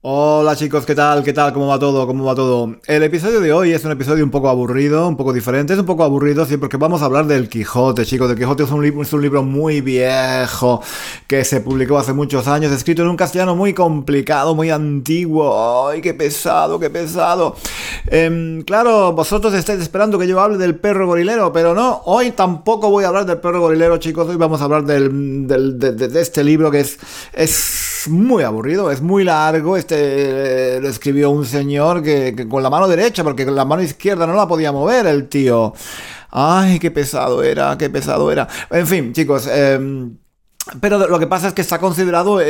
Hola chicos, ¿qué tal? ¿Qué tal? ¿Cómo va todo? ¿Cómo va todo? El episodio de hoy es un episodio un poco aburrido, un poco diferente, es un poco aburrido, sí, porque vamos a hablar del Quijote, chicos. El Quijote es un, libro, muy viejo que se publicó hace muchos años, escrito en un castellano muy complicado, muy antiguo. ¡Ay, qué pesado, qué pesado! Em, claro, vosotros estáis esperando que yo hable del perro gorilero, pero no, hoy tampoco voy a hablar del perro gorilero, chicos. Hoy vamos a hablar del, de, este libro que es, es muy aburrido, es muy largo, este lo escribió un señor que, con la mano derecha, porque con la mano izquierda no la podía mover el tío. Ay, qué pesado era, qué pesado era. En fin, chicos, em, pero lo que pasa es que está considerado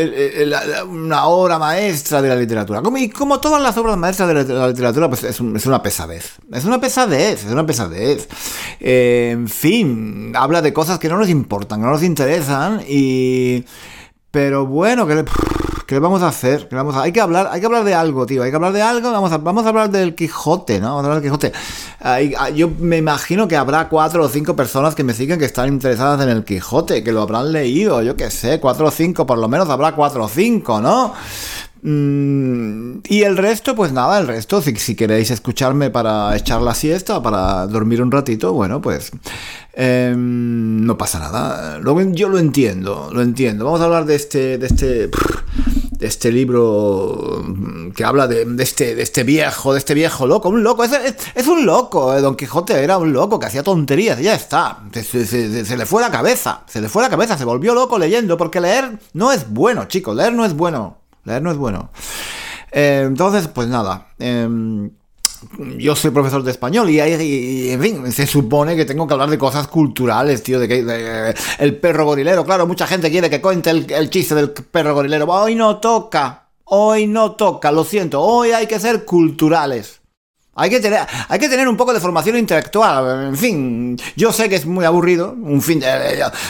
una obra maestra de la literatura. Como, y como todas las obras maestras de la, literatura, pues es, una pesadez. Es una pesadez, es una pesadez. en fin, habla de cosas que no nos importan, que no nos interesan y... Pero bueno, que le... ¿Qué vamos a hacer? vamos Hay, que hablar, hay que hablar de algo, tío. Hay que hablar de algo. Vamos a, vamos a hablar del Quijote, ¿no? Vamos a hablar del Quijote. Yo me imagino que habrá cuatro o cinco personas que me siguen que están interesadas en el Quijote, que lo habrán leído, yo qué sé, cuatro o cinco, por lo menos habrá cuatro o cinco, ¿no? Mm, y el resto, pues nada, el resto, si, queréis escucharme para echar la siesta, para dormir un ratito, bueno, pues em, no pasa nada. Luego yo lo entiendo, lo entiendo. Vamos a hablar de este, de este, de este libro que habla de, este, de este viejo, de este viejo loco, un loco, es, un loco, eh, Don Quijote era un loco que hacía tonterías, ya está, se le fue la cabeza, se le fue la cabeza, se volvió loco leyendo, porque leer no es bueno, chicos, leer no es bueno. Leer no es bueno. Eh, entonces, pues nada. Em, yo soy profesor de español y, en fin, se supone que tengo que hablar de cosas culturales, tío, de que el perro gorilero. Claro, mucha gente quiere que cuente el, chiste del perro gorilero. Hoy no toca, hoy no toca, lo siento, hoy hay que ser culturales. Hay que, tener, hay que tener un poco de formación intelectual. En fin, yo sé que es muy aburrido. Un fin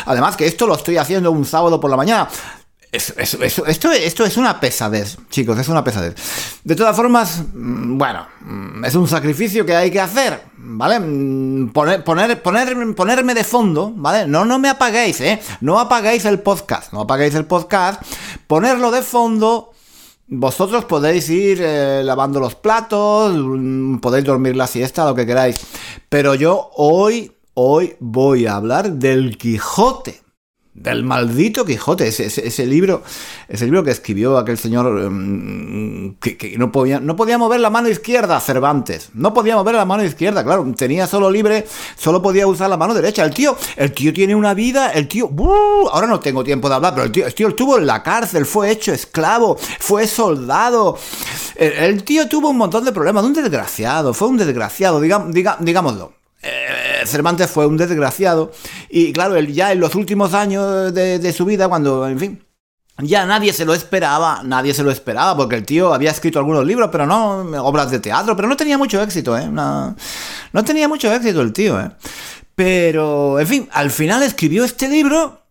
además que esto lo estoy haciendo un sábado por la mañana esto, esto es una pesadez, chicos, es una pesadez. De todas formas, mm, bueno, mm, es un sacrificio que hay que hacer, ¿vale? Mm, poner, poner, ponerme de fondo, ¿vale? No, no me apaguéis, ¿eh? No apaguéis el podcast, no apaguéis el podcast, ponerlo de fondo. Vosotros podéis ir eh, lavando los platos, podéis dormir la siesta, lo que queráis. Pero yo hoy, hoy voy a hablar del Quijote del maldito Quijote, ese, ese, libro, ese libro que escribió aquel señor em, que, no, podía, no podía mover la mano izquierda, Cervantes, no podía mover la mano izquierda, claro, tenía solo libre, solo podía usar la mano derecha. El tío, el tío tiene una vida, el tío, ahora no tengo tiempo de hablar, pero el tío, el tío estuvo en la cárcel, fue hecho esclavo, fue soldado, el, tío tuvo un montón de problemas, un desgraciado, fue un desgraciado, digámoslo. Eh, Cervantes fue un desgraciado y claro, él ya en los últimos años de, su vida, cuando, en fin, ya nadie se lo esperaba, nadie se lo esperaba, porque el tío había escrito algunos libros, pero no obras de teatro, pero no tenía mucho éxito, ¿eh? No, no tenía mucho éxito el tío, ¿eh? Pero, en fin, al final escribió este libro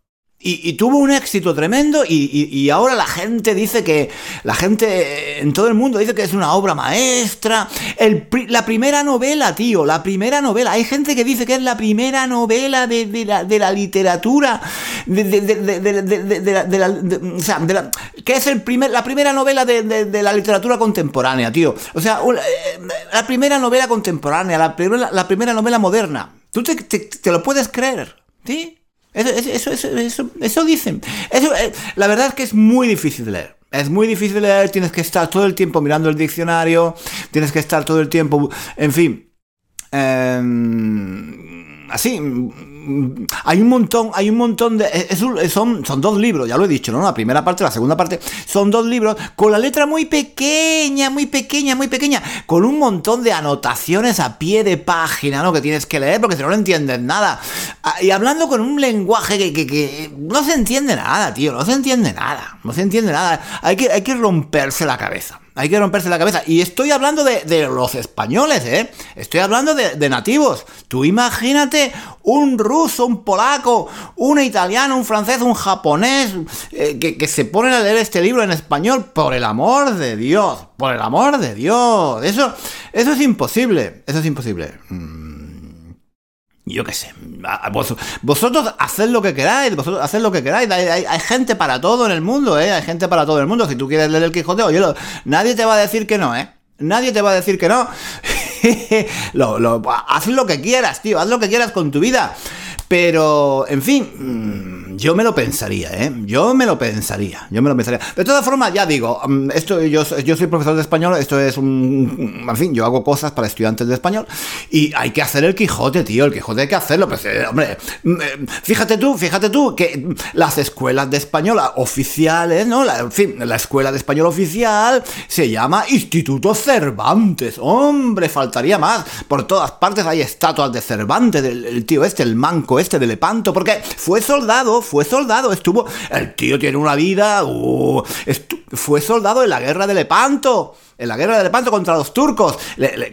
y, tuvo un éxito tremendo y, ahora la gente dice que, la gente en todo el mundo dice que es una obra maestra. El, la primera novela, tío, la primera novela. Hay gente que dice que es la primera novela de, la, literatura, de, la, o sea, que es el primer, la primera novela de, la literatura contemporánea, tío. O sea, eh, la primera novela contemporánea, la primera, la primera novela moderna. ¿Tú te, te lo puedes creer? ¿Sí? Eso, eso, eso, eso, dicen. Eso, eh, la verdad es que es muy difícil de leer. Es muy difícil de leer, tienes que estar todo el tiempo mirando el diccionario, tienes que estar todo el tiempo, en fin. Em, así, hay un montón, hay un montón de... son, son dos libros, ya lo he dicho, ¿no? La primera parte, la segunda parte, son dos libros con la letra muy pequeña, muy pequeña, muy pequeña, con un montón de anotaciones a pie de página, ¿no? Que tienes que leer porque si no, no entiendes nada. Ah, y hablando con un lenguaje que, que, no se entiende nada, tío, no se entiende nada, no se entiende nada. Hay que, hay que romperse la cabeza. Hay que romperse la cabeza. Y estoy hablando de, los españoles, ¿eh? Estoy hablando de, nativos. Tú imagínate un ruso, un polaco, un italiano, un francés, un japonés, eh, que, se ponen a leer este libro en español. Por el amor de Dios. Por el amor de Dios. Eso, eso es imposible. Eso es imposible. Mm. Yo qué sé, vosotros haced lo que queráis, vosotros haced lo que queráis, hay, gente para todo en el mundo, ¿eh? Hay gente para todo el mundo, si tú quieres leer el Quijote, oye, nadie te va a decir que no, ¿eh? Nadie te va a decir que no. lo, haz lo que quieras, tío, haz lo que quieras con tu vida. Pero, en fin, mm, yo me lo pensaría, ¿eh? Yo me lo pensaría, yo me lo pensaría. De todas formas, ya digo, mm, esto, yo, yo soy profesor de español, esto es un... En fin, yo hago cosas para estudiantes de español y hay que hacer el Quijote, tío, el Quijote hay que hacerlo. Pues, eh, hombre, mm, eh, fíjate tú, fíjate tú, que las escuelas de español oficiales, ¿no? En fin, la escuela de español oficial se llama Instituto Cervantes. Hombre, faltaría más. Por todas partes hay estatuas de Cervantes, el tío este, el manco este de Lepanto, porque fue soldado, fue soldado, estuvo... El tío tiene una vida... Uh, fue soldado en la guerra de Lepanto en la guerra de Lepanto contra los turcos.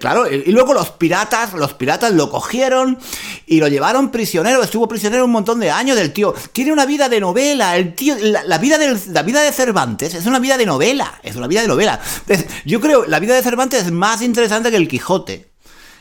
claro, y, luego los piratas, los piratas lo cogieron y lo llevaron prisionero. Estuvo prisionero un montón de años del tío. Tiene una vida de novela. El tío, la, vida, de, la vida de Cervantes es una vida de novela. Es una vida de novela. yo creo la vida de Cervantes es más interesante que el Quijote.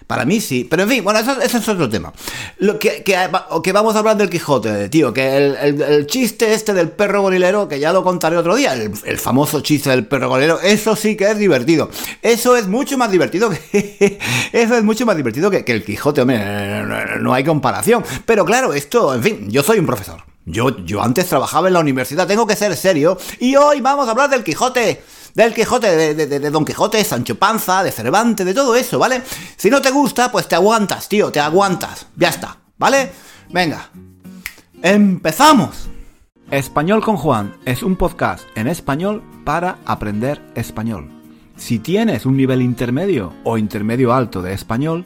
Para mí sí, pero en fin, bueno, eso, es otro tema. Lo que, que, vamos a hablar del Quijote, tío, que el, chiste este del perro gorilero, que ya lo contaré otro día, el, famoso chiste del perro gorilero, eso sí que es divertido. Eso es mucho más divertido que... eso es mucho más divertido que, el Quijote, hombre, no, hay comparación. Pero claro, esto, en fin, yo soy un profesor. Yo, yo antes trabajaba en la universidad, tengo que ser serio, y hoy vamos a hablar del Quijote del Quijote, de, Don Quijote, Sancho Panza, de Cervantes, de todo eso, ¿vale? Si no te gusta, pues te aguantas, tío, te aguantas. Ya está, ¿vale? Venga, empezamos. Español con Juan es un podcast en español para aprender español. Si tienes un nivel intermedio o intermedio alto de español,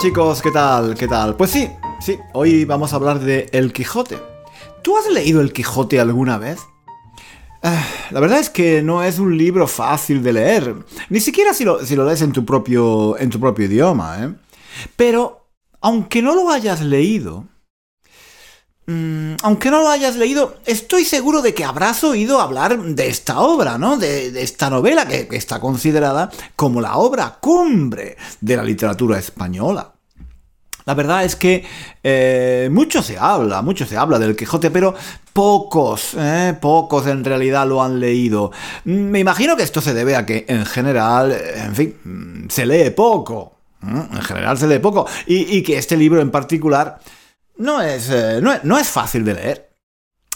Chicos, ¿qué tal? ¿Qué tal? Pues sí, sí, hoy vamos a hablar de El Quijote. ¿Tú has leído El Quijote alguna vez? Eh, la verdad es que no es un libro fácil de leer, ni siquiera si lo, si lo lees en tu, propio, en tu propio idioma, ¿eh? Pero, aunque no lo hayas leído, Mm, aunque no lo hayas leído, estoy seguro de que habrás oído hablar de esta obra, ¿no? De, esta novela que, está considerada como la obra cumbre de la literatura española. La verdad es que eh, mucho se habla, mucho se habla del Quijote, pero pocos, eh, pocos en realidad lo han leído. Mm, me imagino que esto se debe a que en general, en fin, mm, se lee poco. En general se lee poco. y que este libro en particular no es, eh, no, es fácil de leer.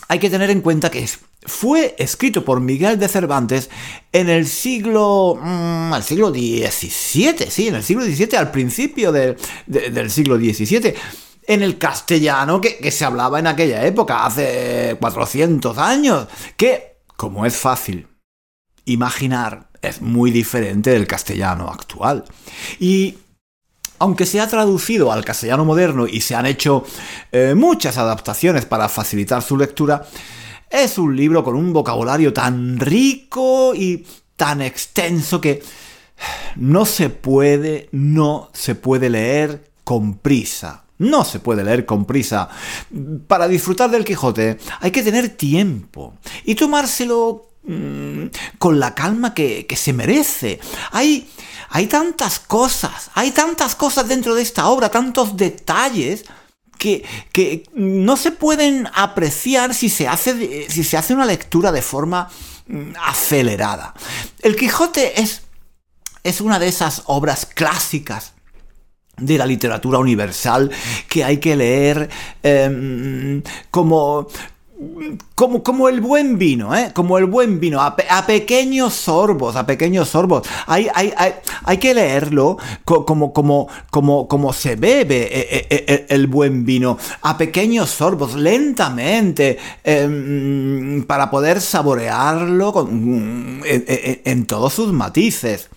Hay que tener en cuenta que fue escrito por Miguel de Cervantes en el siglo. Mm, al siglo XVII, sí, en el siglo XVII, al principio del siglo XVII. En el castellano que, que, se hablaba en aquella época, hace 400 años. Que, como es fácil imaginar, es muy diferente del castellano actual. Y aunque se ha traducido al castellano moderno y se han hecho eh, muchas adaptaciones para facilitar su lectura, es un libro con un vocabulario tan rico y tan extenso que no se puede, no se puede leer con prisa. No se puede leer con prisa. Para disfrutar del Quijote hay que tener tiempo y tomárselo mm, con la calma que, que se merece. Hay hay tantas cosas, hay tantas cosas dentro de esta obra, tantos detalles que, que no se pueden apreciar si se, hace, si se hace una lectura de forma mm, acelerada. El Quijote es, es una de esas obras clásicas de la literatura universal que hay que leer em, como como, como el buen vino, ¿eh? Como el buen vino, a, pequeños sorbos, a pequeños sorbos. Hay, hay, hay, hay que leerlo como, como, como, como se bebe eh, eh, eh, el, buen vino, a pequeños sorbos, lentamente, em, para poder saborearlo en todos sus matices.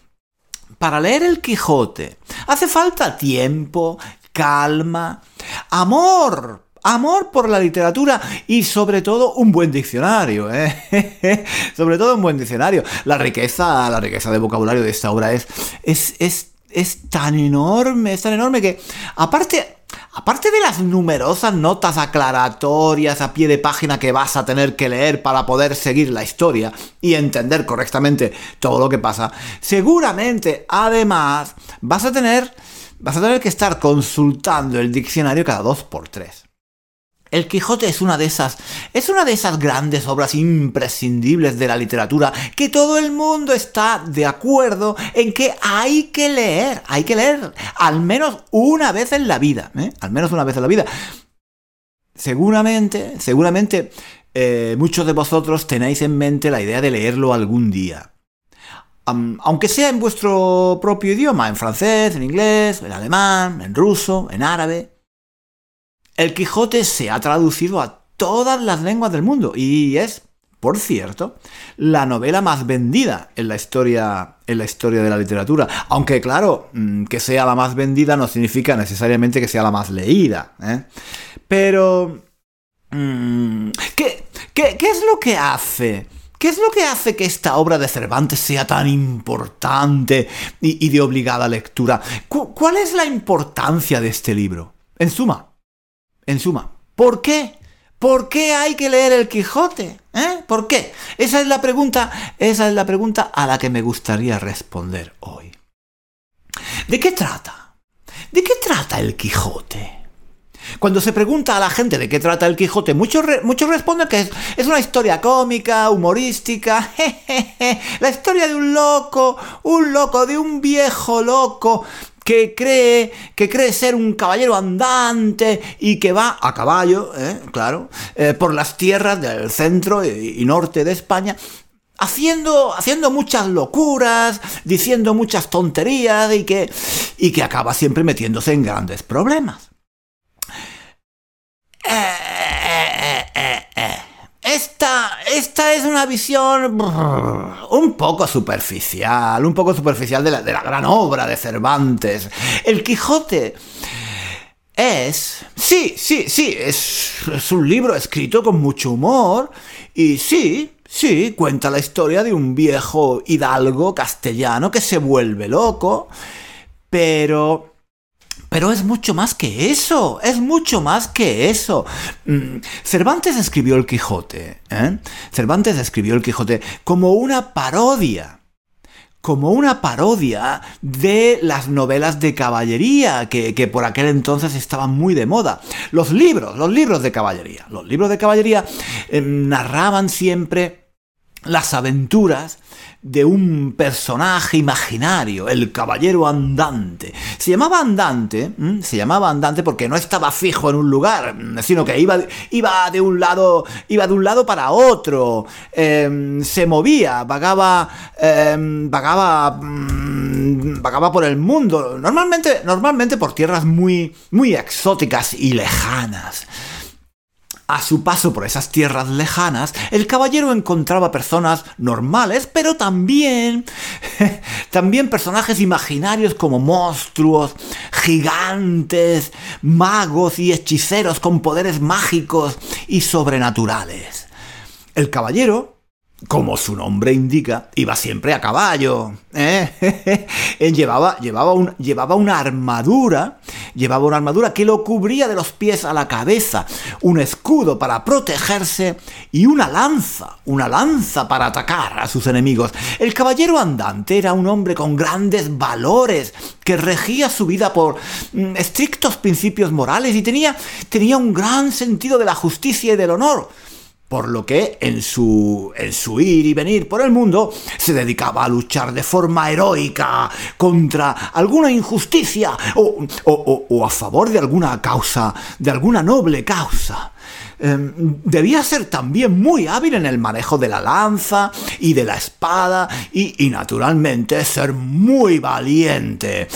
Para leer el Quijote hace falta tiempo, calma, amor amor por la literatura y sobre todo un buen diccionario, ¿eh? sobre todo un buen diccionario. La riqueza, la riqueza de vocabulario de esta obra es, es, es, es tan enorme, es tan enorme que aparte Aparte de las numerosas notas aclaratorias a pie de página que vas a tener que leer para poder seguir la historia y entender correctamente todo lo que pasa, seguramente además vas a tener, vas a tener que estar consultando el diccionario cada dos por tres. El Quijote es una de esas, es una de esas grandes obras imprescindibles de la literatura que todo el mundo está de acuerdo en que hay que leer, hay que leer al menos una vez en la vida, ¿eh? al menos una vez en la vida. Seguramente, seguramente eh, muchos de vosotros tenéis en mente la idea de leerlo algún día. aunque sea en vuestro propio idioma, en francés, en inglés, en alemán, en ruso, en árabe. El Quijote se ha traducido a todas las lenguas del mundo y es, por cierto, la novela más vendida en la historia, en la historia de la literatura. Aunque, claro, mm, que sea la más vendida no significa necesariamente que sea la más leída. ¿eh? Pero... Mm, ¿qué, qué, es lo que hace? ¿Qué es lo que hace que esta obra de Cervantes sea tan importante y, de obligada lectura? ¿Cuál es la importancia de este libro? En suma, en suma, ¿por qué? ¿Por qué hay que leer el Quijote? ¿Eh? ¿Por qué? Esa es la pregunta, esa es la pregunta a la que me gustaría responder hoy. ¿De qué trata? ¿De qué trata el Quijote? Cuando se pregunta a la gente de qué trata el Quijote, muchos, muchos responden que es, es, una historia cómica, humorística, la historia de un loco, un loco, de un viejo loco que cree, que cree ser un caballero andante y que va a caballo, ¿eh? claro, eh, por las tierras del centro y, norte de España, haciendo, haciendo muchas locuras, diciendo muchas tonterías y que, y que acaba siempre metiéndose en grandes problemas. Esta, esta es una visión un poco superficial, un poco superficial de la, de la gran obra de Cervantes. El Quijote es... Sí, sí, sí, es, es un libro escrito con mucho humor y sí, sí, cuenta la historia de un viejo hidalgo castellano que se vuelve loco, pero pero es mucho más que eso, es mucho más que eso. Mm, Cervantes escribió el Quijote, ¿eh? Cervantes escribió el Quijote como una parodia como una parodia de las novelas de caballería que, por aquel entonces estaban muy de moda. Los libros, los libros de caballería. Los libros de caballería eh, narraban siempre las aventuras de un personaje imaginario, el caballero andante. Se llamaba andante, se llamaba andante porque no estaba fijo en un lugar, sino que iba, iba de un lado, iba de un lado para otro, em, se movía, vagaba, em, vagaba, mm, vagaba por el mundo, normalmente, normalmente por tierras muy, muy exóticas y lejanas. A su paso por esas tierras lejanas, el caballero encontraba personas normales, pero también también personajes imaginarios como monstruos, gigantes, magos y hechiceros con poderes mágicos y sobrenaturales. El caballero como su nombre indica, iba siempre a caballo. ¿eh? llevaba, llevaba, llevaba una armadura, llevaba una armadura que lo cubría de los pies a la cabeza, un escudo para protegerse y una lanza, una lanza para atacar a sus enemigos. El caballero andante era un hombre con grandes valores, que regía su vida por mm, estrictos principios morales y tenía, tenía un gran sentido de la justicia y del honor por lo que en su, en su ir y venir por el mundo se dedicaba a luchar de forma heroica contra alguna injusticia o, o, a favor de alguna causa, de alguna noble causa. Em, debía ser también muy hábil en el manejo de la lanza y de la espada y, naturalmente ser muy valiente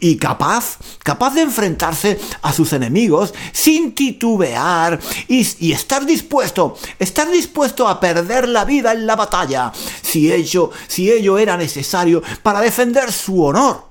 y capaz, capaz de enfrentarse a sus enemigos sin titubear y, y estar dispuesto, estar dispuesto a perder la vida en la batalla si ello, si ello era necesario para defender su honor.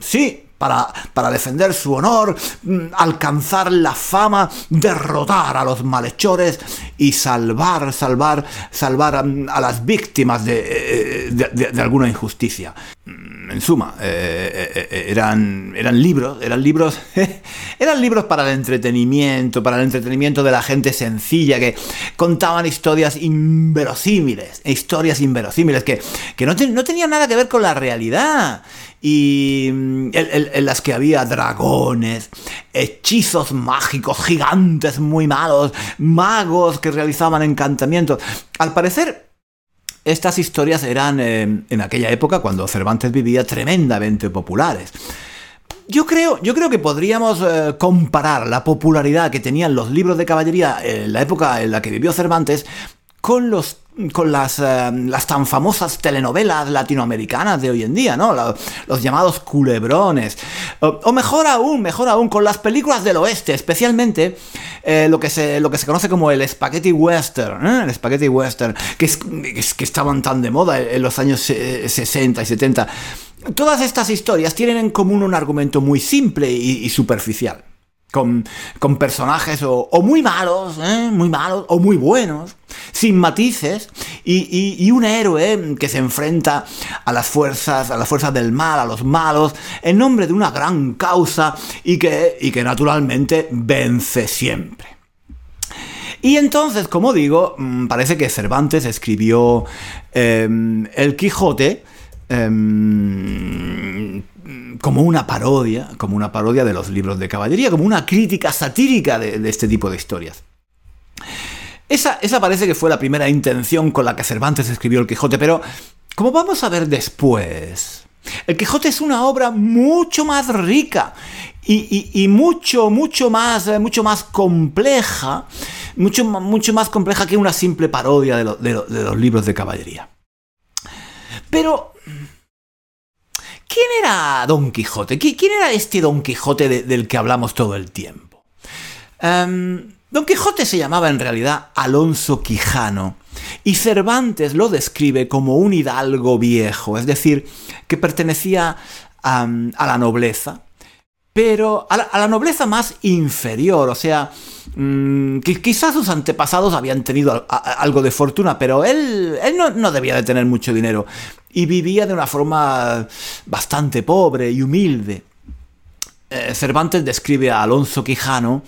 Sí, para, defender su honor, mm, alcanzar la fama, derrotar a los malhechores y salvar, salvar, salvar a, las víctimas de, de, alguna injusticia. Mm, en suma, eh, eh, eh, eran, eran libros, eran libros, eran libros para el entretenimiento, para el entretenimiento de la gente sencilla que contaban historias inverosímiles, historias inverosímiles que, que no, no tenían nada que ver con la realidad y mm, en, las que había dragones, hechizos mágicos, gigantes muy malos, magos que realizaban encantamientos. Al parecer, estas historias eran eh, en aquella época, cuando Cervantes vivía, tremendamente populares. Yo creo, yo creo que podríamos eh, comparar la popularidad que tenían los libros de caballería en la época en la que vivió Cervantes con los con las, eh, las tan famosas telenovelas latinoamericanas de hoy en día, ¿no? Los, llamados culebrones. O, mejor aún, mejor aún, con las películas del oeste, especialmente eh, lo, que se, lo que se conoce como el spaghetti western, ¿eh? el spaghetti western, que, es, que estaban tan de moda en los años 60 y 70. Todas estas historias tienen en común un argumento muy simple y superficial con, personajes o, muy malos, ¿eh? muy malos, o muy buenos, sin matices, y, un héroe que se enfrenta a las fuerzas, a las fuerzas del mal, a los malos, en nombre de una gran causa y que, y que naturalmente vence siempre. Y entonces, como digo, mm, parece que Cervantes escribió em, El Quijote em, como una parodia, como una parodia de los libros de caballería, como una crítica satírica de, este tipo de historias. Esa, esa, parece que fue la primera intención con la que Cervantes escribió El Quijote, pero como vamos a ver después, El Quijote es una obra mucho más rica y, mucho, mucho más, mucho más compleja, mucho, mucho más compleja que una simple parodia de, de los libros de caballería. Pero ¿Quién era Don Quijote? ¿Quién era este Don Quijote del que hablamos todo el tiempo? Em, Don Quijote se llamaba en realidad Alonso Quijano y Cervantes lo describe como un hidalgo viejo, es decir, que pertenecía a la nobleza, pero a la, nobleza más inferior, o sea, mm, quizás sus antepasados habían tenido algo de fortuna, pero él, él no, debía de tener mucho dinero y vivía de una forma bastante pobre y humilde. Eh, Cervantes describe a Alonso Quijano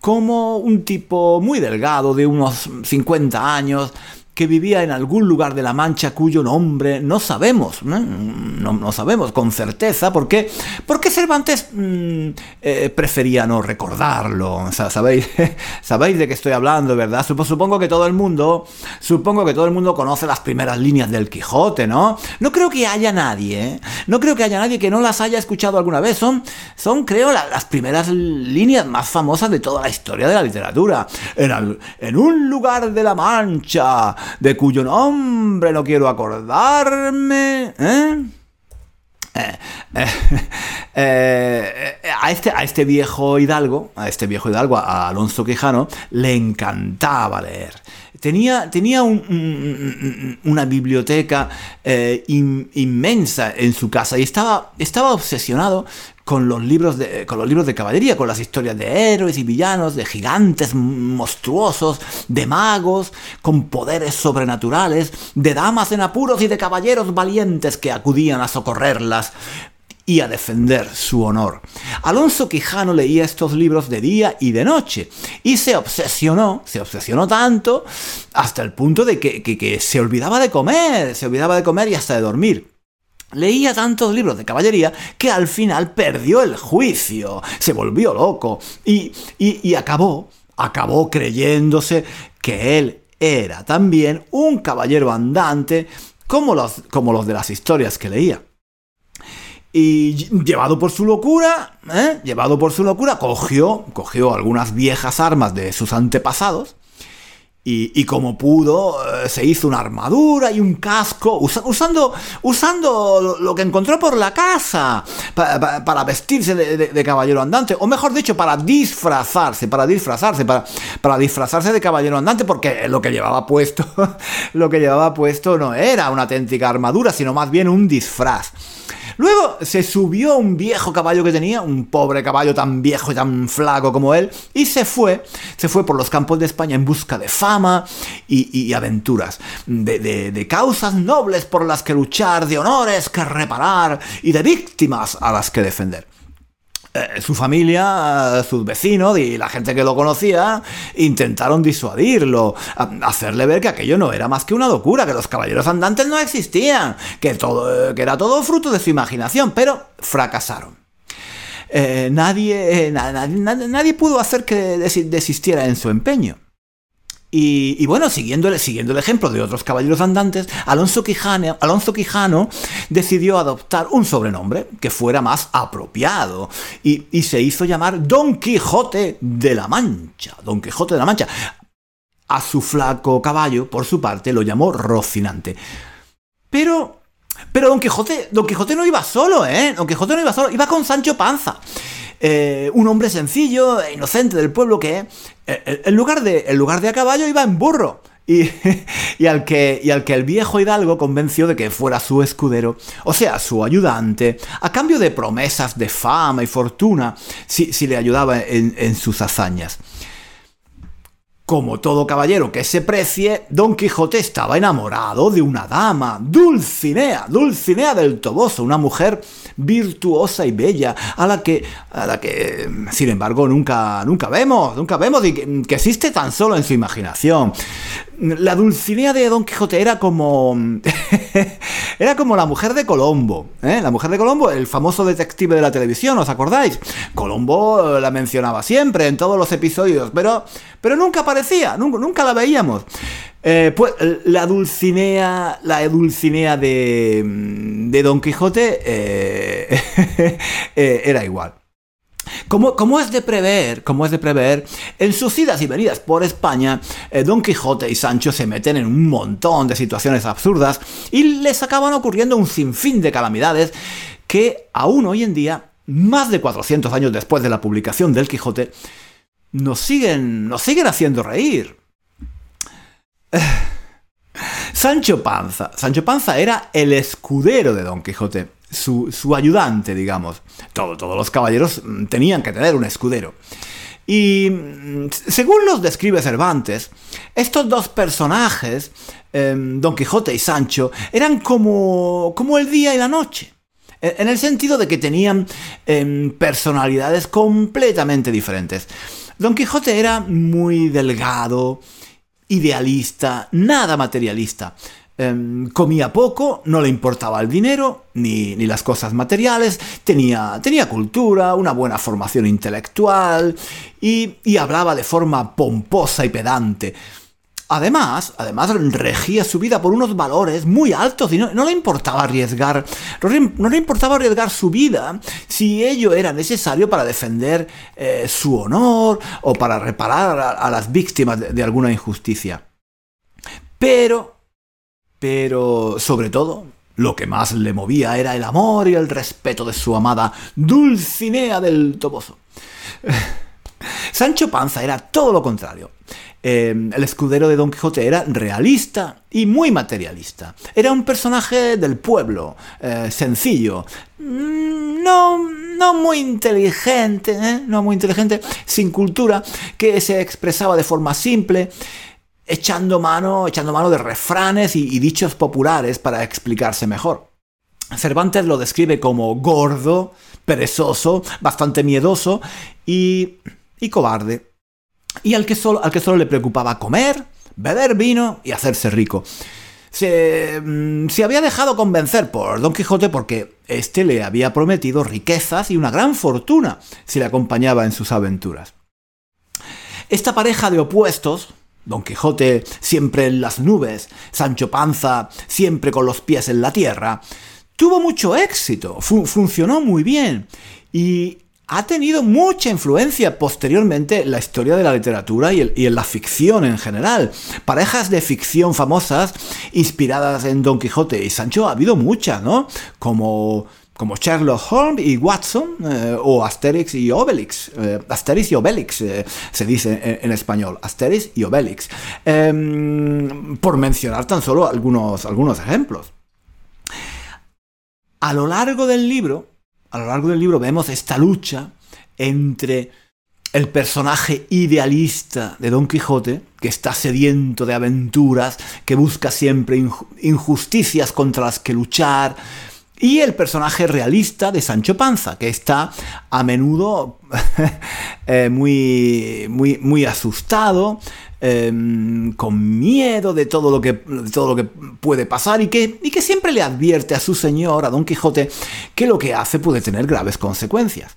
como un tipo muy delgado, de unos 50 años, que vivía en algún lugar de la Mancha cuyo nombre no sabemos, no, no, sabemos con certeza, ¿por qué? Porque Cervantes mm, eh, prefería no recordarlo, ¿sabéis? ¿sabéis de qué estoy hablando, verdad? Supongo que todo el mundo, supongo que todo el mundo conoce las primeras líneas del Quijote, ¿no? No creo que haya nadie, ¿eh? No creo que haya nadie que no las haya escuchado alguna vez, son, son creo, las primeras líneas más famosas de toda la historia de la literatura. En un lugar de la Mancha, de cuyo nombre no quiero acordarme. ¿eh? Eh, eh, a, este, a este viejo hidalgo, a este viejo hidalgo, a Alonso Quijano, le encantaba leer. Tenía, tenía una biblioteca inmensa en su casa y estaba, estaba obsesionado con los libros de, con los libros de caballería, con las historias de héroes y villanos, de gigantes monstruosos, de magos con poderes sobrenaturales, de damas en apuros y de caballeros valientes que acudían a socorrerlas y a defender su honor. Alonso Quijano leía estos libros de día y de noche y se obsesionó, se obsesionó tanto hasta el punto de que, que se olvidaba de comer, se olvidaba de comer y hasta de dormir. Leía tantos libros de caballería que al final perdió el juicio, se volvió loco y, acabó, acabó creyéndose que él era también un caballero andante como los, como los de las historias que leía. y llevado por su locura, ¿eh? llevado por su locura, cogió, cogió algunas viejas armas de sus antepasados y, como pudo, eh, se hizo una armadura y un casco, usando, usando lo que encontró por la casa para vestirse de, caballero andante, o mejor dicho, para disfrazarse, para disfrazarse, para, para disfrazarse de caballero andante, porque lo que llevaba puesto, lo que llevaba puesto no era una auténtica armadura, sino más bien un disfraz. Luego se subió un viejo caballo que tenía, un pobre caballo tan viejo y tan flaco como él, y se fue, se fue por los campos de España en busca de fama y, aventuras, de, de causas nobles por las que luchar, de honores que reparar y de víctimas a las que defender. Eh, su familia, sus vecinos y la gente que lo conocía intentaron disuadirlo, hacerle ver que aquello no era más que una locura, que los caballeros andantes no existían, que, todo, que era todo fruto de su imaginación, pero fracasaron. Eh, eh, nadie, nadie, pudo hacer que desistiera en su empeño. Y, bueno, siguiendo, siguiendo, el ejemplo de otros caballeros andantes, Alonso Quijano, Alonso Quijano decidió adoptar un sobrenombre que fuera más apropiado y, y se hizo llamar Don Quijote de la Mancha. Don Quijote de la Mancha. A su flaco caballo, por su parte, lo llamó Rocinante. Pero pero Don Quijote, Don Quijote no iba solo, ¿eh? Don Quijote no iba solo, iba con Sancho Panza. Eh, un hombre sencillo e inocente del pueblo que, eh, en, lugar de, lugar de a caballo, iba en burro. Y, y, al que, y al que el viejo hidalgo convenció de que fuera su escudero, o sea, su ayudante, a cambio de promesas de fama y fortuna, si, si le ayudaba en, en sus hazañas. Como todo caballero que se precie, Don Quijote estaba enamorado de una dama, Dulcinea, Dulcinea del Toboso, una mujer virtuosa y bella, a la que, a la que, sin embargo, nunca, nunca vemos, nunca vemos y que existe tan solo en su imaginación la Dulcinea de Don Quijote era como. era como la mujer de Colombo. ¿eh? La mujer de Colombo, el famoso detective de la televisión, ¿os acordáis? Colombo la mencionaba siempre en todos los episodios, pero, pero nunca aparecía, nunca, nunca la veíamos. Eh, pues la Dulcinea, la Dulcinea de, de Don Quijote eh, era igual. Como, es de prever, como es de prever, en sus idas y venidas por España, eh, Don Quijote y Sancho se meten en un montón de situaciones absurdas y les acaban ocurriendo un sinfín de calamidades que aún hoy en día, más de 400 años después de la publicación del Quijote, nos siguen, nos siguen haciendo reír. Sancho Panza. Sancho Panza era el escudero de Don Quijote su, ayudante, digamos. todos los caballeros mm, tenían que tener un escudero. Y mm, según los describe Cervantes, estos dos personajes, em, Don Quijote y Sancho, eran como, como el día y la noche. E, en el sentido de que tenían em, personalidades completamente diferentes. Don Quijote era muy delgado, idealista, nada materialista. Em, comía poco, no le importaba el dinero ni, las cosas materiales, tenía, tenía, cultura, una buena formación intelectual y, hablaba de forma pomposa y pedante. Además, además regía su vida por unos valores muy altos y no, le importaba arriesgar, no le, importaba arriesgar su vida si ello era necesario para defender eh, su honor o para reparar a, las víctimas de alguna injusticia. Pero pero, sobre todo, lo que más le movía era el amor y el respeto de su amada Dulcinea del Toboso. Sancho Panza era todo lo contrario. Em, el escudero de Don Quijote era realista y muy materialista. Era un personaje del pueblo, eh, sencillo, mm, no, no muy inteligente, ¿eh? no muy inteligente, sin cultura, que se expresaba de forma simple echando mano, echando mano de refranes y, dichos populares para explicarse mejor. Cervantes lo describe como gordo, perezoso, bastante miedoso y, y cobarde. Y al que, solo, al que solo le preocupaba comer, beber vino y hacerse rico. Se, mm, se, había dejado convencer por Don Quijote porque éste le había prometido riquezas y una gran fortuna si le acompañaba en sus aventuras. Esta pareja de opuestos, Don Quijote siempre en las nubes, Sancho Panza siempre con los pies en la tierra, tuvo mucho éxito, funcionó muy bien y ha tenido mucha influencia posteriormente en la historia de la literatura y, en la ficción en general. Parejas de ficción famosas inspiradas en Don Quijote y Sancho ha habido muchas, ¿no? Como como Sherlock Holmes y Watson, eh, o Asterix y Obelix. Eh, Asterix y Obelix eh, se dice en, español. Asterix y Obelix. Em, por mencionar tan solo algunos, algunos ejemplos. A lo largo del libro, a lo largo del libro vemos esta lucha entre el personaje idealista de Don Quijote, que está sediento de aventuras, que busca siempre injusticias contra las que luchar, y el personaje realista de Sancho Panza, que está a menudo eh, muy, muy, muy asustado, em, con miedo de todo, lo que, todo lo que puede pasar y que, y que siempre le advierte a su señor, a Don Quijote, que lo que hace puede tener graves consecuencias.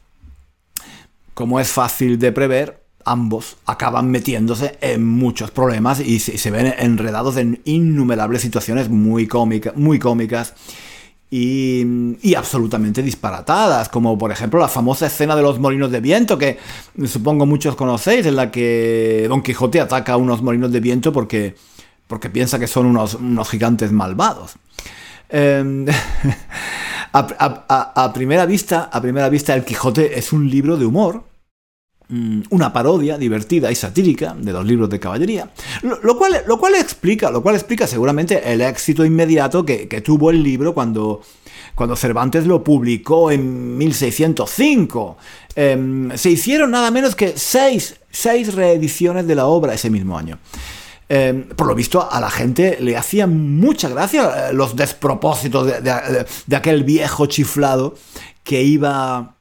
Como es fácil de prever, ambos acaban metiéndose en muchos problemas y se, ven enredados en innumerables situaciones muy, muy cómicas y, absolutamente disparatadas, como por ejemplo la famosa escena de los molinos de viento, que supongo muchos conocéis, en la que Don Quijote ataca a unos molinos de viento porque, porque piensa que son unos, gigantes malvados. Em, a, primera vista, a primera vista, El Quijote es un libro de humor, una parodia divertida y satírica de los libros de caballería, lo, cual, lo cual, explica, lo cual explica seguramente el éxito inmediato que, tuvo el libro cuando, cuando Cervantes lo publicó en 1605. Em, se hicieron nada menos que seis, seis, reediciones de la obra ese mismo año. Em, por lo visto a la gente le hacía mucha gracia los despropósitos de aquel viejo chiflado que iba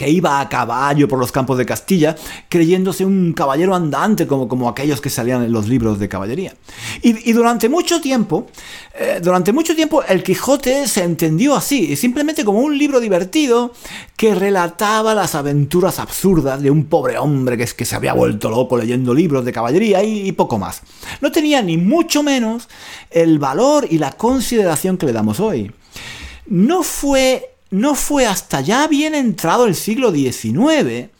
que iba a caballo por los campos de Castilla, creyéndose un caballero andante como, como aquellos que salían en los libros de caballería. Y, durante mucho tiempo, eh, durante mucho tiempo el Quijote se entendió así, simplemente como un libro divertido que relataba las aventuras absurdas de un pobre hombre que, que se había vuelto loco leyendo libros de caballería y poco más. No tenía ni mucho menos el valor y la consideración que le damos hoy. No fue no fue hasta ya bien entrado el siglo XIX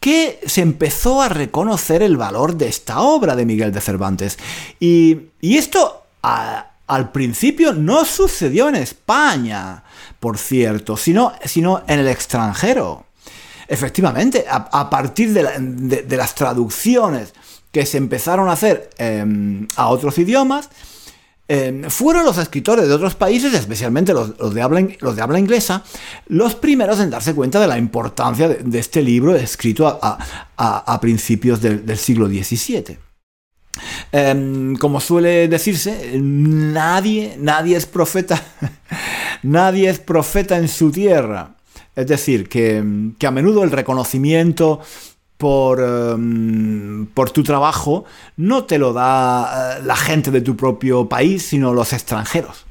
que se empezó a reconocer el valor de esta obra de Miguel de Cervantes. Y, esto al principio no sucedió en España, por cierto, sino, sino en el extranjero. Efectivamente, a, partir de, las traducciones que se empezaron a hacer em, a otros idiomas, Em, fueron los escritores de otros países, especialmente los, de, habla, los de, habla, inglesa, los primeros en darse cuenta de la importancia de, este libro escrito a, principios del, siglo XVII. Em, como suele decirse, nadie, nadie es profeta, nadie es profeta en su tierra. Es decir, que, que a menudo el reconocimiento por, em, por tu trabajo no te lo da eh, la gente de tu propio país, sino los extranjeros.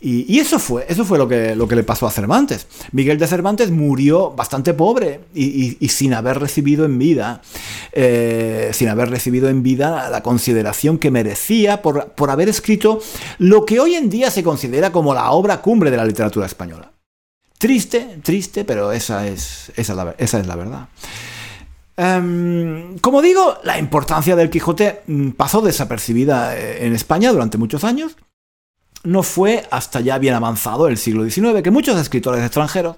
Y, eso fue, eso fue lo, que, lo que le pasó a Cervantes. Miguel de Cervantes murió bastante pobre y, sin haber recibido en vida, eh, sin haber recibido en vida la consideración que merecía por, por haber escrito lo que hoy en día se considera como la obra cumbre de la literatura española. Triste, triste, pero esa es, esa esa es la verdad. Em, como digo, la importancia del Quijote mm, pasó desapercibida eh, en España durante muchos años. No fue hasta ya bien avanzado el siglo XIX que muchos escritores extranjeros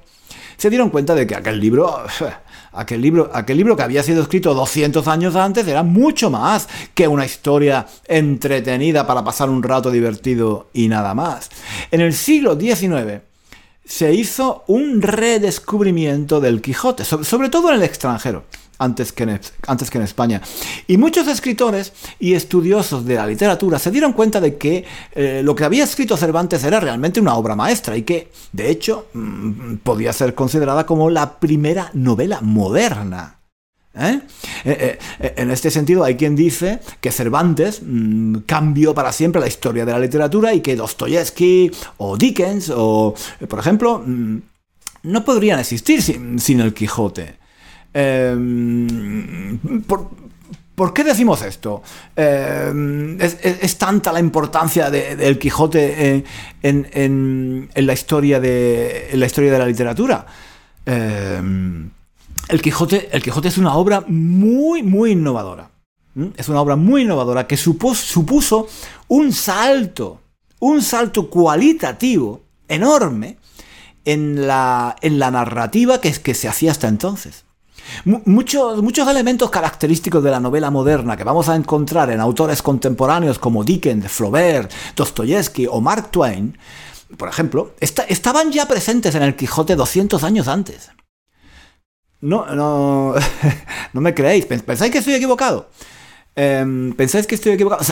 se dieron cuenta de que aquel libro, aquel libro, aquel libro que había sido escrito 200 años antes era mucho más que una historia entretenida para pasar un rato divertido y nada más. En el siglo XIX se hizo un redescubrimiento del Quijote, sobre todo en el extranjero antes que, en, España. Y muchos escritores y estudiosos de la literatura se dieron cuenta de que eh, lo que había escrito Cervantes era realmente una obra maestra y que, de hecho, mm, podía ser considerada como la primera novela moderna. ¿Eh? Eh, en este sentido, hay quien dice que Cervantes mm, cambió para siempre la historia de la literatura y que Dostoyevsky o Dickens o, por ejemplo, mm, no podrían existir sin el Quijote. Em, por, ¿Por qué decimos esto? Eh, es, tanta la importancia del Quijote en, la historia de, la historia de la literatura. Eh, el, Quijote, es una obra muy, muy innovadora. Es una obra muy innovadora que supuso un salto, un salto cualitativo enorme en la, en la narrativa que, que se hacía hasta entonces. Muchos, muchos elementos característicos de la novela moderna que vamos a encontrar en autores contemporáneos como Dickens, Flaubert, Dostoyevsky o Mark Twain, por ejemplo, estaban ya presentes en el Quijote 200 años antes. No, no, no me creéis, pensáis que estoy equivocado. Em, ¿Pensáis que estoy equivocado?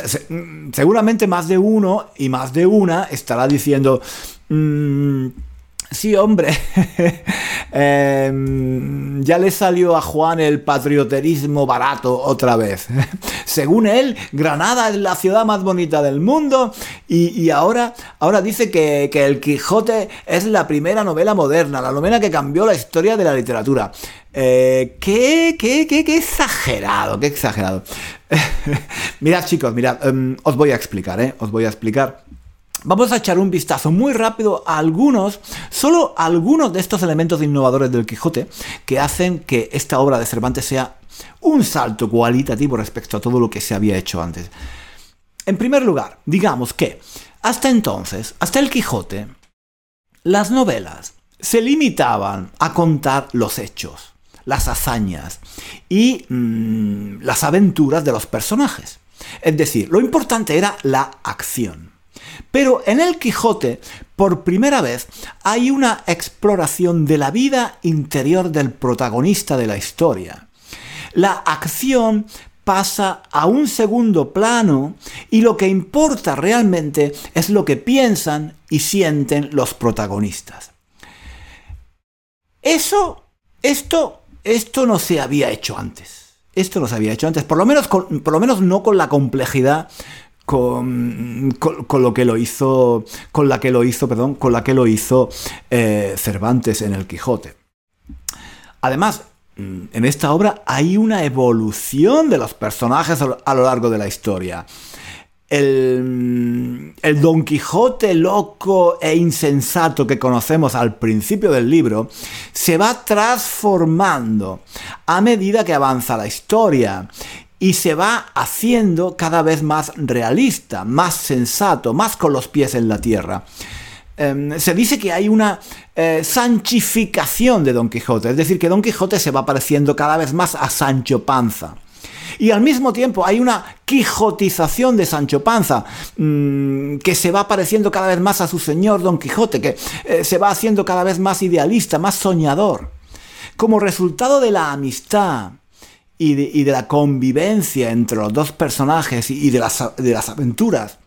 seguramente más de uno y más de una estará diciendo... Mm, Sí, hombre. Em, ya le salió a Juan el patrioterismo barato otra vez. Según él, Granada es la ciudad más bonita del mundo y, ahora, ahora dice que, El Quijote es la primera novela moderna, la novela que cambió la historia de la literatura. Eh, qué, qué, qué, qué exagerado, qué exagerado. mirad chicos, mirad, em, os voy a explicar, ¿eh? Os voy a explicar. Vamos a echar un vistazo muy rápido a algunos, solo algunos de estos elementos innovadores del Quijote que hacen que esta obra de Cervantes sea un salto cualitativo respecto a todo lo que se había hecho antes. En primer lugar, digamos que hasta entonces, hasta el Quijote, las novelas se limitaban a contar los hechos, las hazañas y mm, las aventuras de los personajes. Es decir, lo importante era la acción. Pero en el Quijote, por primera vez, hay una exploración de la vida interior del protagonista de la historia. La acción pasa a un segundo plano y lo que importa realmente es lo que piensan y sienten los protagonistas. Eso, esto, esto no se había hecho antes. Esto no se había hecho antes, por lo menos, por lo menos no con la complejidad con, con, lo que lo hizo, con la que lo hizo, perdón, con la que lo hizo eh, Cervantes en el Quijote. Además, mm, en esta obra hay una evolución de los personajes a lo largo de la historia. El, mm, el, Don Quijote loco e insensato que conocemos al principio del libro se va transformando a medida que avanza la historia y se va haciendo cada vez más realista, más sensato, más con los pies en la tierra. Em, se dice que hay una eh, sanchificación de Don Quijote, es decir, que Don Quijote se va pareciendo cada vez más a Sancho Panza. Y al mismo tiempo hay una quijotización de Sancho Panza, mm, que se va pareciendo cada vez más a su señor Don Quijote, que eh, se va haciendo cada vez más idealista, más soñador. Como resultado de la amistad, y de, la convivencia entre los dos personajes y, de, las, de las aventuras,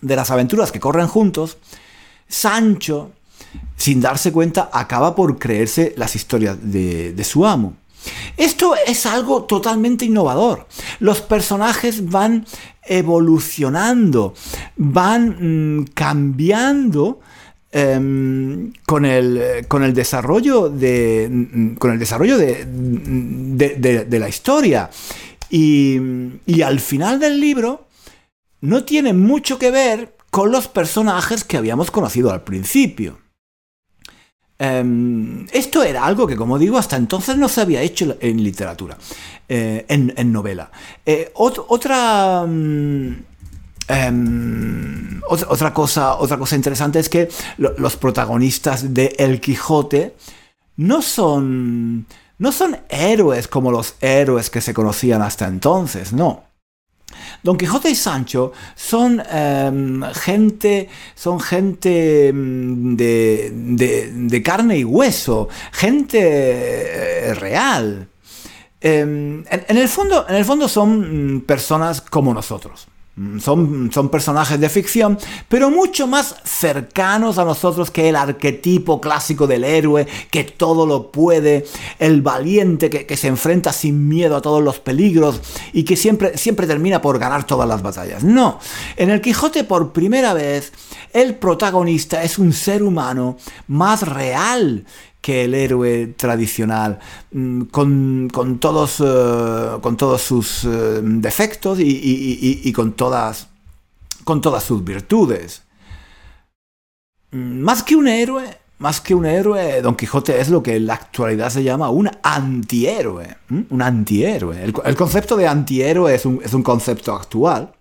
de las aventuras que corren juntos, Sancho, sin darse cuenta, acaba por creerse las historias de, su amo. Esto es algo totalmente innovador. Los personajes van evolucionando, van mm, cambiando Em, con, el, con, el, desarrollo de, con el desarrollo de, de, la historia. Y, y, al final del libro no tiene mucho que ver con los personajes que habíamos conocido al principio. Em, esto era algo que, como digo, hasta entonces no se había hecho en literatura, eh, en, novela. Eh, otra... Mm, Em, otra, cosa, otra cosa interesante es que los protagonistas de El Quijote no son, no son héroes como los héroes que se conocían hasta entonces, no. Don Quijote y Sancho son em, gente, son gente em, de, carne y hueso, gente eh, real. en, el fondo, en el fondo son mm, personas como nosotros. Mm, son, son, personajes de ficción, pero mucho más cercanos a nosotros que el arquetipo clásico del héroe que todo lo puede, el valiente que, se enfrenta sin miedo a todos los peligros y que siempre, siempre termina por ganar todas las batallas. No, en el Quijote por primera vez el protagonista es un ser humano más real que el héroe tradicional, mm, con, todos, eh, con todos sus eh, defectos y, con, todas, con todas sus virtudes. Mm, más que un héroe, más que un héroe, Don Quijote es lo que en la actualidad se llama un antihéroe. Un antihéroe. El, concepto de antihéroe es un, es un concepto actual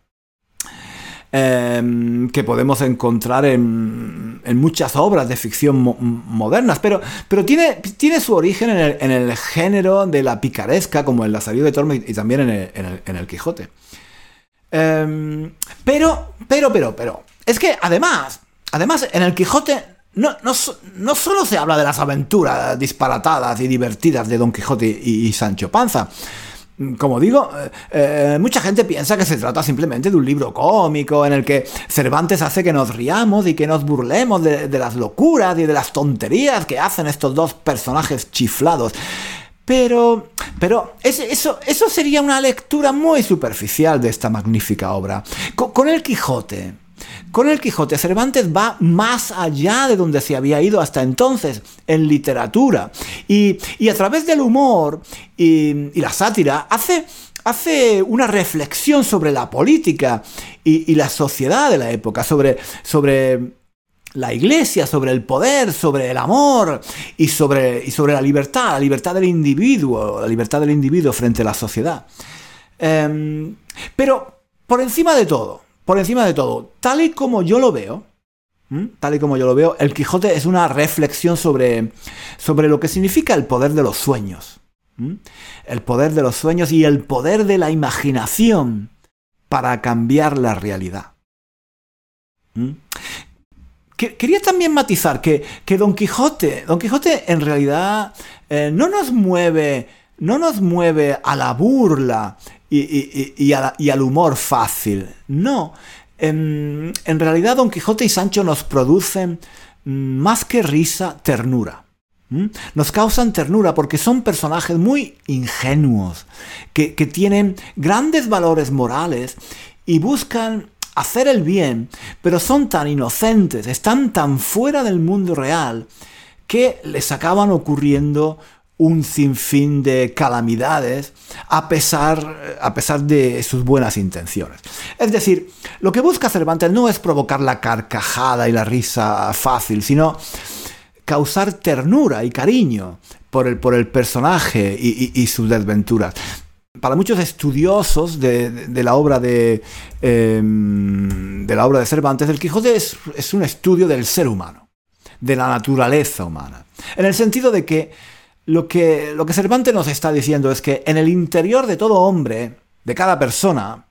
Em, que podemos encontrar en, muchas obras de ficción modernas, pero, pero tiene, tiene su origen en el, género de la picaresca, como en La salida de Tormes y, también en el, Quijote. Em, pero, pero, pero, pero, es que además, además en el Quijote no, no, solo se habla de las aventuras disparatadas y divertidas de Don Quijote y Sancho Panza, como digo, eh, eh, mucha gente piensa que se trata simplemente de un libro cómico en el que Cervantes hace que nos riamos y que nos burlemos de, las locuras y de las tonterías que hacen estos dos personajes chiflados. Pero, pero eso, eso sería una lectura muy superficial de esta magnífica obra. con el Quijote, con el Quijote Cervantes va más allá de donde se había ido hasta entonces, en literatura. Y, a través del humor y, la sátira hace, hace, una reflexión sobre la política y, la sociedad de la época, sobre, sobre la iglesia, sobre el poder, sobre el amor y sobre, y sobre la libertad, la libertad del individuo, la libertad del individuo frente a la sociedad. Em, pero por encima de todo, por encima de todo, tal y como yo lo veo, tal y como yo lo veo, el Quijote es una reflexión sobre, sobre lo que significa el poder de los sueños. El poder de los sueños y el poder de la imaginación para cambiar la realidad. Quería también matizar que, Don Quijote, Don Quijote en realidad eh, no nos mueve, no nos mueve a la burla y, al humor fácil. No. En, realidad Don Quijote y Sancho nos producen mm, más que risa, ternura. Nos causan ternura porque son personajes muy ingenuos, que, que tienen grandes valores morales y buscan hacer el bien, pero son tan inocentes, están tan fuera del mundo real, que les acaban ocurriendo un sinfín de calamidades a pesar, a pesar de sus buenas intenciones. Es decir, lo que busca Cervantes no es provocar la carcajada y la risa fácil, sino causar ternura y cariño por el, por el personaje y, sus desventuras. Para muchos estudiosos de, la obra de, em, de la obra de Cervantes, el Quijote es un estudio del ser humano, de la naturaleza humana, en el sentido de que lo que, lo que Cervantes nos está diciendo es que en el interior de todo hombre, de cada persona,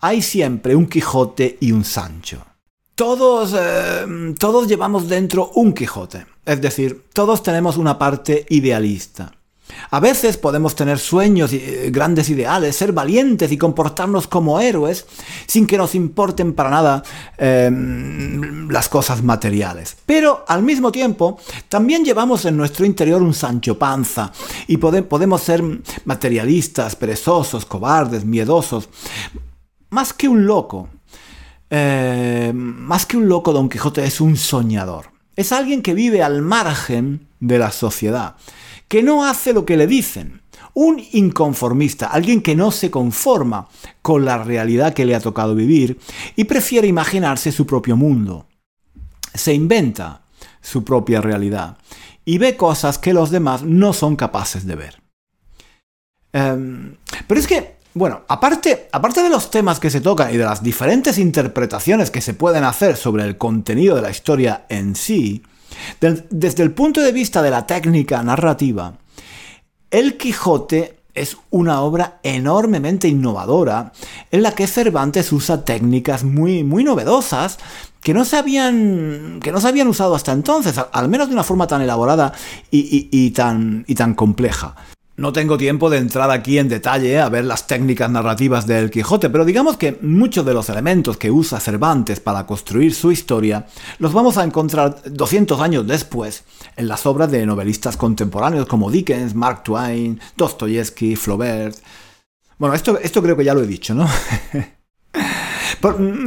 hay siempre un Quijote y un Sancho. Todos, eh, todos llevamos dentro un Quijote, es decir, todos tenemos una parte idealista. A veces podemos tener sueños y eh, grandes ideales, ser valientes y comportarnos como héroes sin que nos importen para nada em, las cosas materiales. Pero al mismo tiempo, también llevamos en nuestro interior un Sancho Panza y podemos ser materialistas, perezosos, cobardes, miedosos. Más que un loco, eh, más que un loco, Don Quijote es un soñador. Es alguien que vive al margen de la sociedad que no hace lo que le dicen. Un inconformista, alguien que no se conforma con la realidad que le ha tocado vivir y prefiere imaginarse su propio mundo. Se inventa su propia realidad y ve cosas que los demás no son capaces de ver. Em, pero es que, bueno, aparte, aparte de los temas que se tocan y de las diferentes interpretaciones que se pueden hacer sobre el contenido de la historia en sí, desde el punto de vista de la técnica narrativa, El Quijote es una obra enormemente innovadora en la que Cervantes usa técnicas muy, muy novedosas que no, se habían, que no se habían usado hasta entonces, al menos de una forma tan elaborada y, tan, y tan compleja. No tengo tiempo de entrar aquí en detalle a ver las técnicas narrativas del Quijote, pero digamos que muchos de los elementos que usa Cervantes para construir su historia los vamos a encontrar 200 años después en las obras de novelistas contemporáneos como Dickens, Mark Twain, Dostoyevsky, Flaubert. Bueno, esto, esto creo que ya lo he dicho, ¿no?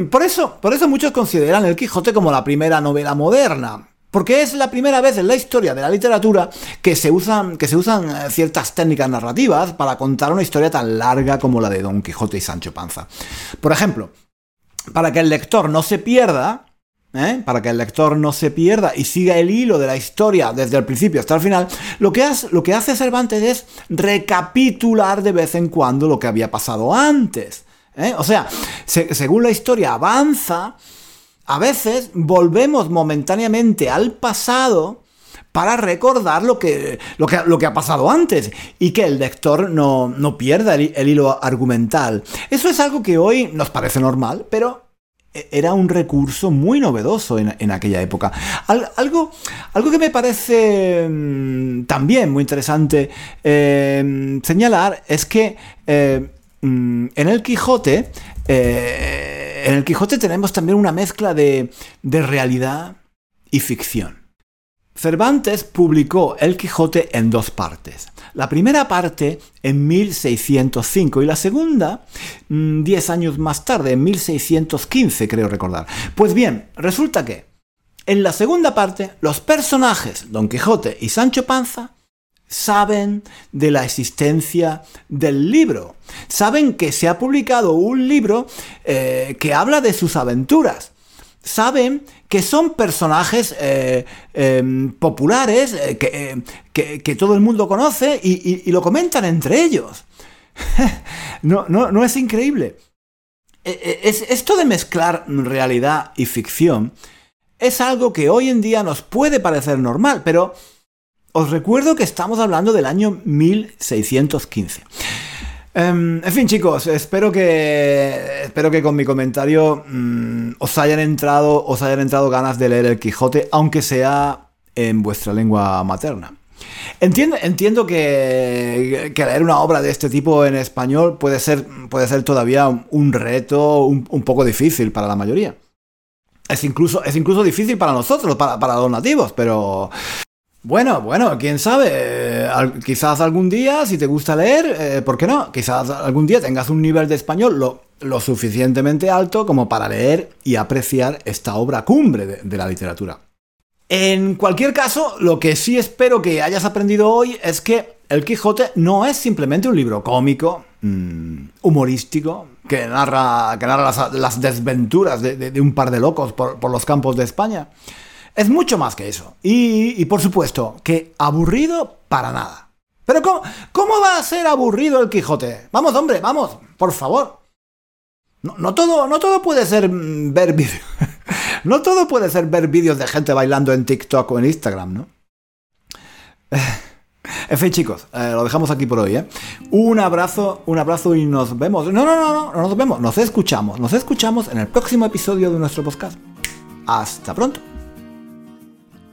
por, eso, por eso muchos consideran El Quijote como la primera novela moderna, Porque es la primera vez en la historia de la literatura que se usan, que se usan eh, ciertas técnicas narrativas para contar una historia tan larga como la de Don Quijote y Sancho Panza. Por ejemplo, para que el lector no se pierda, ¿eh? para que el lector no se pierda y siga el hilo de la historia desde el principio hasta el final, lo que, hace, lo que hace Cervantes es recapitular de vez en cuando lo que había pasado antes. ¿eh? O sea, según la historia avanza, a veces volvemos momentáneamente al pasado para recordar lo que, lo que, ha pasado antes y que el lector no, pierda el, hilo argumental. Eso es algo que hoy nos parece normal, pero e, era un recurso muy novedoso en, aquella época. algo, algo que me parece mm, también muy interesante em, señalar es que eh, mm, en el Quijote eh, en el Quijote tenemos también una mezcla de, realidad y ficción. Cervantes publicó El Quijote en dos partes. La primera parte en 1605 y la segunda mm, diez años más tarde, en 1615 creo recordar. Pues bien, resulta que en la segunda parte los personajes Don Quijote y Sancho Panza saben de la existencia del libro. Saben que se ha publicado un libro eh, que habla de sus aventuras. Saben que son personajes eh, em, populares eh, que, todo el mundo conoce y, lo comentan entre ellos. no, no, es increíble. Es, esto de mezclar realidad y ficción es algo que hoy en día nos puede parecer normal, pero os recuerdo que estamos hablando del año 1615. Em, en fin, chicos, espero que espero que con mi comentario mm, os hayan entrado os hayan entrado ganas de leer el Quijote, aunque sea en vuestra lengua materna. Entiendo, entiendo que, leer una obra de este tipo en español puede ser, puede ser todavía un reto un, poco difícil para la mayoría. Es incluso, es incluso difícil para nosotros, para, para los nativos, pero bueno, bueno, quién sabe. Eh, quizás algún día, si te gusta leer, eh, ¿por qué no? Quizás algún día tengas un nivel de español lo, suficientemente alto como para leer y apreciar esta obra cumbre de, la literatura. En cualquier caso, lo que sí espero que hayas aprendido hoy es que El Quijote no es simplemente un libro cómico, mm, humorístico, que narra, que narra las, desventuras de, un par de locos por los campos de España. Es mucho más que eso. Y, por supuesto, que aburrido para nada. Pero ¿cómo, ¿cómo, va a ser aburrido el Quijote? Vamos, hombre, vamos, por favor. No, todo, no todo puede ser mm, ver vídeos. no todo puede ser ver vídeos de gente bailando en TikTok o en Instagram, ¿no? En fin, chicos, eh, lo dejamos aquí por hoy, ¿eh? Un abrazo, un abrazo y nos vemos. No, no, no, no, no nos vemos, nos escuchamos. Nos escuchamos en el próximo episodio de nuestro podcast. Hasta pronto.